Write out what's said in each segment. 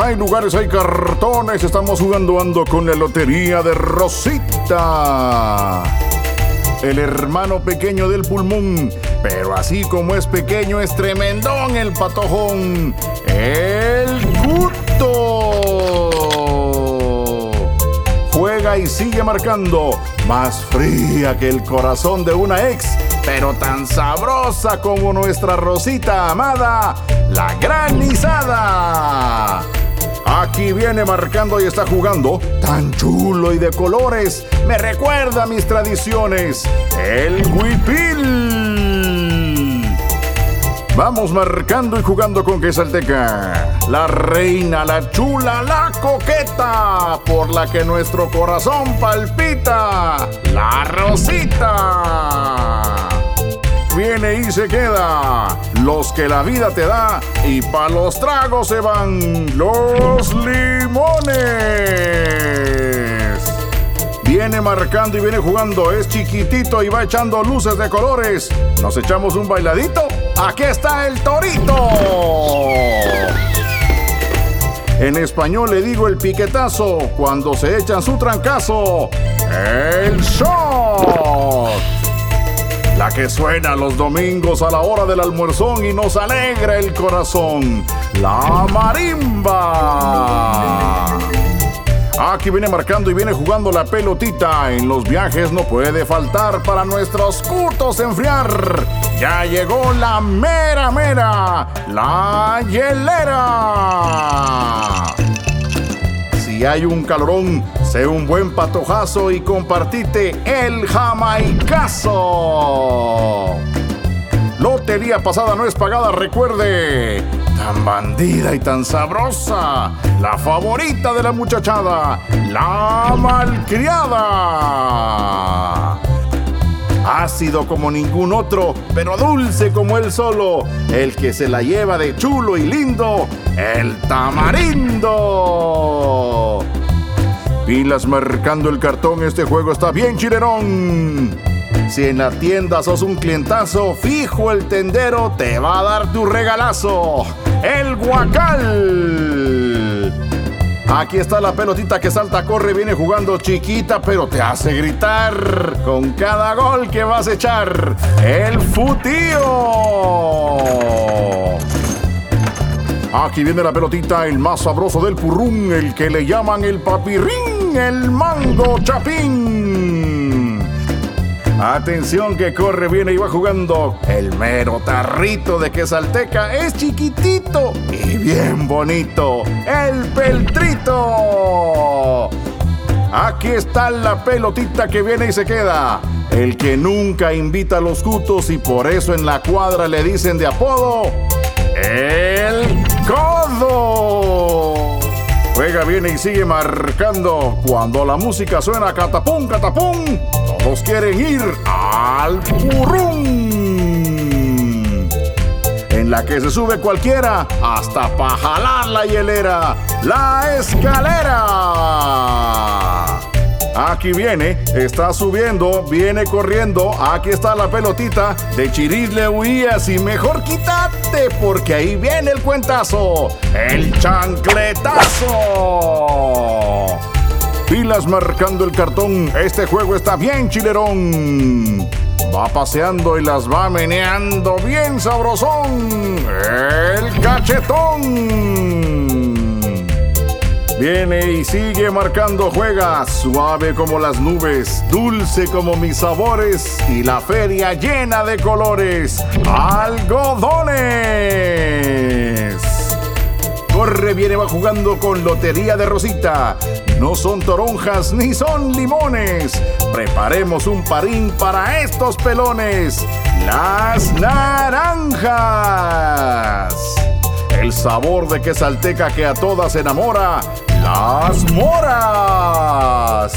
hay lugares, hay cartones. Estamos jugando ando con la lotería de Rosita. El hermano pequeño del pulmón. Pero así como es pequeño, es tremendón el patojón. El Cuto. Juega y sigue marcando. Más fría que el corazón de una ex pero tan sabrosa como nuestra Rosita amada, la granizada. Aquí viene marcando y está jugando, tan chulo y de colores, me recuerda a mis tradiciones, el huipil. Vamos marcando y jugando con Quesalteca. La reina, la chula, la coqueta, por la que nuestro corazón palpita, la Rosita viene y se queda. Los que la vida te da y pa' los tragos se van los limones. Viene marcando y viene jugando, es chiquitito y va echando luces de colores. ¿Nos echamos un bailadito? Aquí está el torito. En español le digo el piquetazo cuando se echan su trancazo. El shot la que suena los domingos a la hora del almuerzón y nos alegra el corazón, la marimba. Aquí viene marcando y viene jugando la pelotita. En los viajes no puede faltar para nuestros cutos enfriar. Ya llegó la mera mera, la hielera. Si hay un calorón, sé un buen patojazo y compartite el jamaicazo. Lotería pasada no es pagada, recuerde. Tan bandida y tan sabrosa. La favorita de la muchachada. La malcriada ácido como ningún otro, pero dulce como él solo, el que se la lleva de chulo y lindo, el tamarindo. Marcando el cartón, este juego está bien chilerón. Si en la tienda sos un clientazo, fijo el tendero te va a dar tu regalazo. El guacal. Aquí está la pelotita que salta, corre, viene jugando chiquita, pero te hace gritar con cada gol que vas a echar. El futío. Aquí viene la pelotita, el más sabroso del purrún, el que le llaman el papirrín, el mango chapín. Atención que corre, viene y va jugando. El mero tarrito de quesalteca es chiquitito y bien bonito. El peltrito. Aquí está la pelotita que viene y se queda. El que nunca invita a los cutos y por eso en la cuadra le dicen de apodo. El Juega, viene y sigue marcando. Cuando la música suena catapum, catapum, todos quieren ir al purrún. En la que se sube cualquiera hasta para jalar la hielera, la escalera. Aquí viene, está subiendo, viene corriendo. Aquí está la pelotita. De chirisle huías y mejor quítate porque ahí viene el cuentazo. El chancletazo. Pilas marcando el cartón. Este juego está bien chilerón. Va paseando y las va meneando bien sabrosón. El cachetón. Viene y sigue marcando, juega suave como las nubes, dulce como mis sabores y la feria llena de colores. Algodones. Corre, viene, va jugando con Lotería de Rosita. No son toronjas ni son limones. Preparemos un parín para estos pelones. Las naranjas. El sabor de quesalteca que a todas enamora las moras.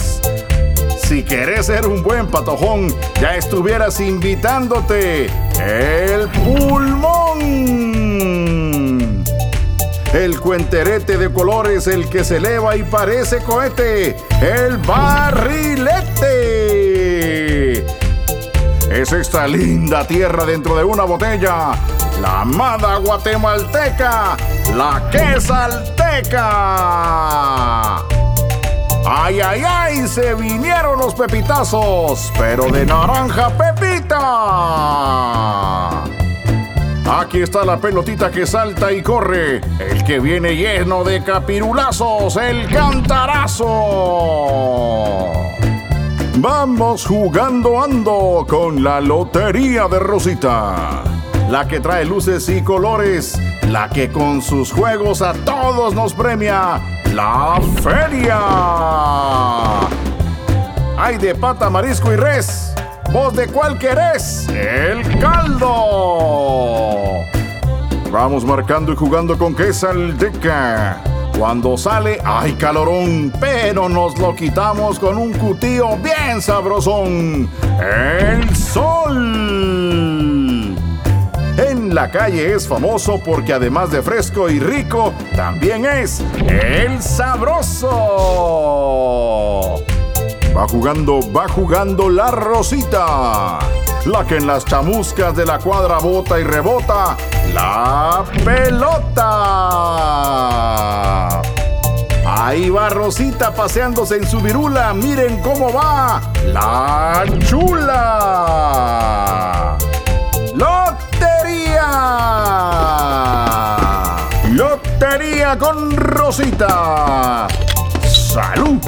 Si querés ser un buen patojón, ya estuvieras invitándote el pulmón. El cuenterete de colores, el que se eleva y parece cohete, el barrilete es esta linda tierra dentro de una botella. La amada guatemalteca, la quesalteca. ¡Ay, ay, ay! Se vinieron los pepitazos, pero de naranja pepita. Aquí está la pelotita que salta y corre. El que viene lleno de capirulazos, el cantarazo. Vamos jugando ando con la Lotería de Rosita. La que trae luces y colores. La que con sus juegos a todos nos premia. La feria. Hay de pata, marisco y res. ¿Vos de cuál querés? El caldo. Vamos marcando y jugando con quesalteca. Cuando sale, hay calorón, pero nos lo quitamos con un cutío bien sabrosón. El sol. En la calle es famoso porque además de fresco y rico, también es el sabroso. Va jugando, va jugando la Rosita. La que en las chamuscas de la cuadra bota y rebota. La pelota. Rosita paseándose en su virula. Miren cómo va. La chula. Lotería. Lotería con Rosita. Salud.